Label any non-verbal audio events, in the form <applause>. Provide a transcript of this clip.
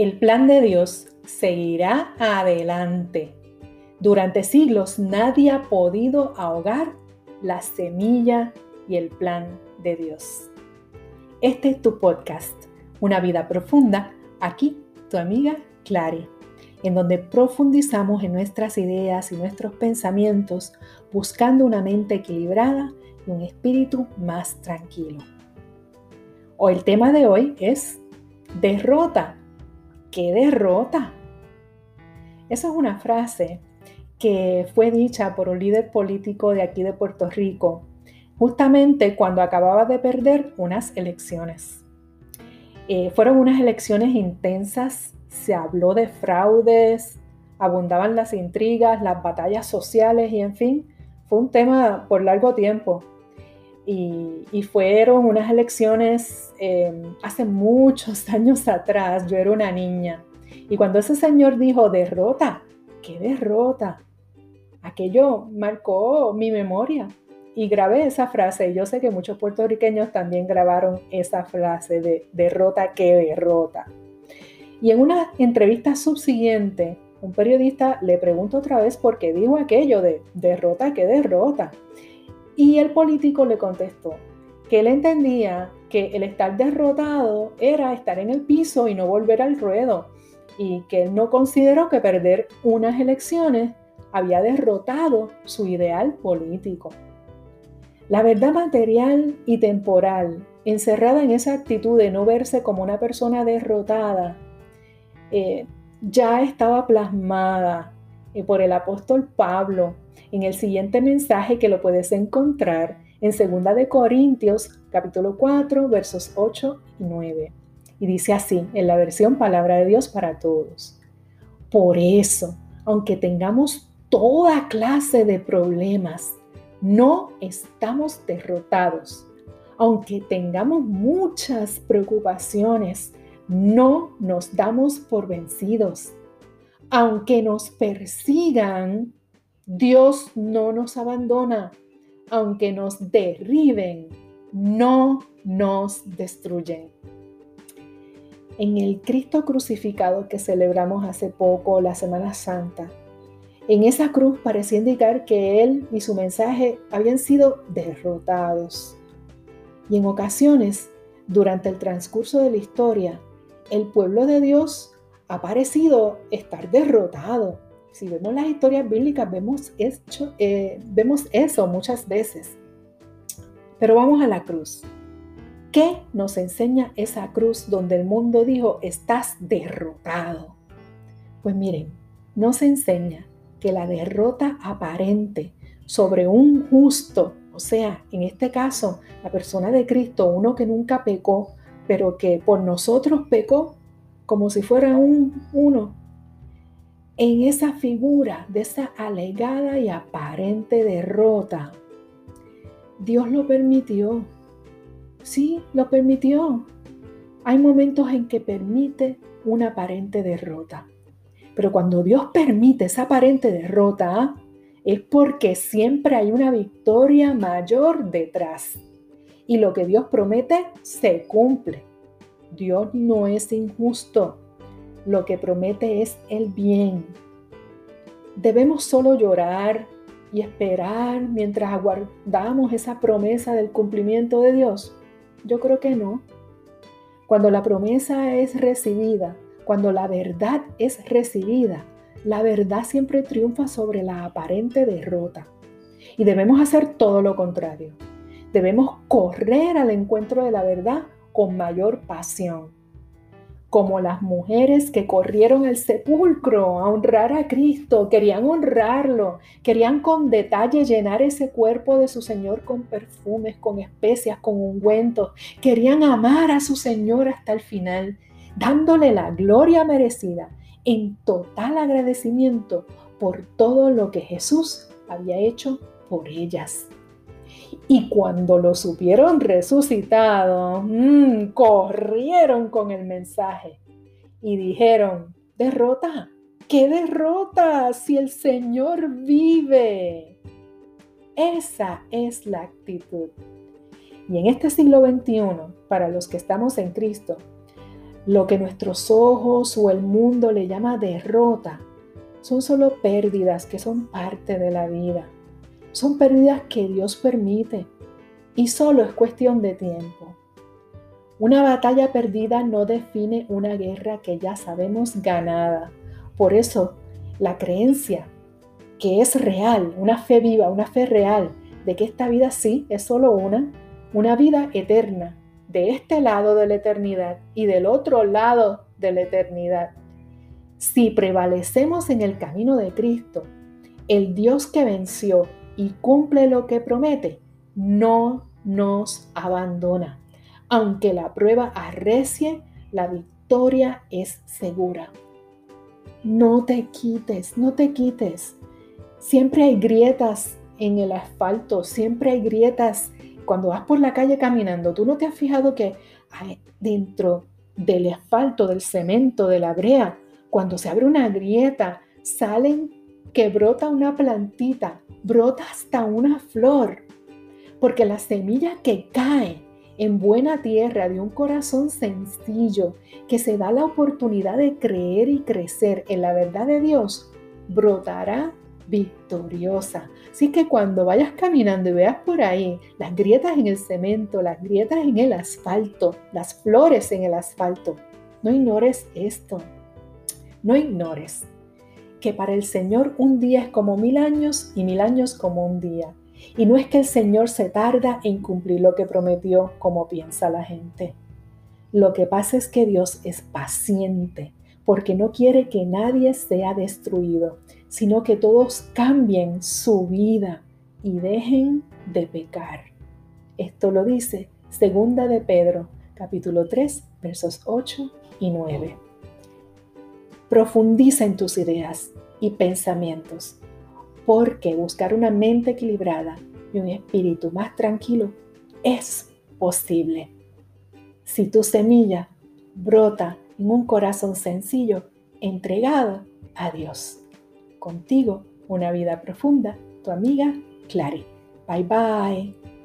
El plan de Dios seguirá adelante. Durante siglos nadie ha podido ahogar la semilla y el plan de Dios. Este es tu podcast, Una vida profunda, aquí tu amiga Clary, en donde profundizamos en nuestras ideas y nuestros pensamientos buscando una mente equilibrada y un espíritu más tranquilo. Hoy el tema de hoy es derrota. ¿Qué derrota? Esa es una frase que fue dicha por un líder político de aquí de Puerto Rico, justamente cuando acababa de perder unas elecciones. Eh, fueron unas elecciones intensas, se habló de fraudes, abundaban las intrigas, las batallas sociales y en fin, fue un tema por largo tiempo. Y, fueron unas elecciones eh, hace muchos <laughs> años atrás, yo era una niña. Y cuando ese señor dijo derrota, ¿qué derrota? Aquello marcó mi memoria y grabé esa frase. Yo sé que muchos puertorriqueños también grabaron esa frase de derrota, ¿qué derrota? Y en una entrevista subsiguiente, un periodista le pregunta otra vez por qué dijo aquello de derrota, ¿qué derrota? Y el político le contestó que él entendía que el estar derrotado era estar en el piso y no volver al ruedo, y que él no consideró que perder unas elecciones había derrotado su ideal político. La verdad material y temporal, encerrada en esa actitud de no verse como una persona derrotada, eh, ya estaba plasmada eh, por el apóstol Pablo en el siguiente mensaje que lo puedes encontrar en 2 de Corintios capítulo 4 versos 8 y 9. Y dice así en la versión Palabra de Dios para todos. Por eso, aunque tengamos toda clase de problemas, no estamos derrotados. Aunque tengamos muchas preocupaciones, no nos damos por vencidos. Aunque nos persigan, Dios no nos abandona, aunque nos derriben, no nos destruyen. En el Cristo crucificado que celebramos hace poco, la Semana Santa, en esa cruz parecía indicar que Él y su mensaje habían sido derrotados. Y en ocasiones, durante el transcurso de la historia, el pueblo de Dios ha parecido estar derrotado si vemos las historias bíblicas, vemos, eh, vemos eso muchas veces. Pero vamos a la cruz. ¿Qué nos enseña esa cruz donde el mundo dijo, estás derrotado? Pues miren, nos enseña que la derrota aparente sobre un justo, o sea, en este caso, la persona de Cristo, uno que nunca pecó, pero que por nosotros pecó como si fuera un uno, en esa figura de esa alegada y aparente derrota. Dios lo permitió. Sí, lo permitió. Hay momentos en que permite una aparente derrota. Pero cuando Dios permite esa aparente derrota, es porque siempre hay una victoria mayor detrás. Y lo que Dios promete se cumple. Dios no es injusto lo que promete es el bien. Debemos solo llorar y esperar mientras aguardamos esa promesa del cumplimiento de Dios. Yo creo que no. Cuando la promesa es recibida, cuando la verdad es recibida, la verdad siempre triunfa sobre la aparente derrota. Y debemos hacer todo lo contrario. Debemos correr al encuentro de la verdad con mayor pasión como las mujeres que corrieron el sepulcro a honrar a Cristo, querían honrarlo, querían con detalle llenar ese cuerpo de su Señor con perfumes, con especias, con ungüentos, querían amar a su Señor hasta el final, dándole la gloria merecida en total agradecimiento por todo lo que Jesús había hecho por ellas. Y cuando lo supieron resucitado, mm, corrieron con el mensaje y dijeron, derrota, ¿qué derrota si el Señor vive? Esa es la actitud. Y en este siglo XXI, para los que estamos en Cristo, Lo que nuestros ojos o el mundo le llama derrota son solo pérdidas que son parte de la vida. Son pérdidas que Dios permite y solo es cuestión de tiempo. Una batalla perdida no define una guerra que ya sabemos ganada. Por eso, la creencia que es real, una fe viva, una fe real, de que esta vida sí es solo una, una vida eterna, de este lado de la eternidad y del otro lado de la eternidad. Si prevalecemos en el camino de Cristo, el Dios que venció y cumple lo que promete, no nos abandona. Aunque la prueba arrecie, la victoria es segura. No te quites, no te quites. Siempre hay grietas en el asfalto, siempre hay grietas cuando vas por la calle caminando. ¿Tú no te has fijado que dentro del asfalto, del cemento, de la brea, cuando se abre una grieta, salen que brota una plantita, brota hasta una flor? Porque la semilla que cae en buena tierra de un corazón sencillo que se da la oportunidad de creer y crecer en la verdad de Dios, brotará victoriosa. Así que cuando vayas caminando y veas por ahí las grietas en el cemento, las grietas en el asfalto, las flores en el asfalto, no ignores esto. No ignores que para el Señor un día es como mil años y mil años como un día. Y no es que el Señor se tarda en cumplir lo que prometió como piensa la gente. Lo que pasa es que Dios es paciente porque no quiere que nadie sea destruido, sino que todos cambien su vida y dejen de pecar. Esto lo dice Segunda de Pedro, capítulo 3, versos 8 y 9. Profundiza en tus ideas y pensamientos porque buscar una mente equilibrada y un espíritu más tranquilo es posible. Si tu semilla brota en un corazón sencillo, entregado a Dios. Contigo, una vida profunda, tu amiga Clary. Bye bye.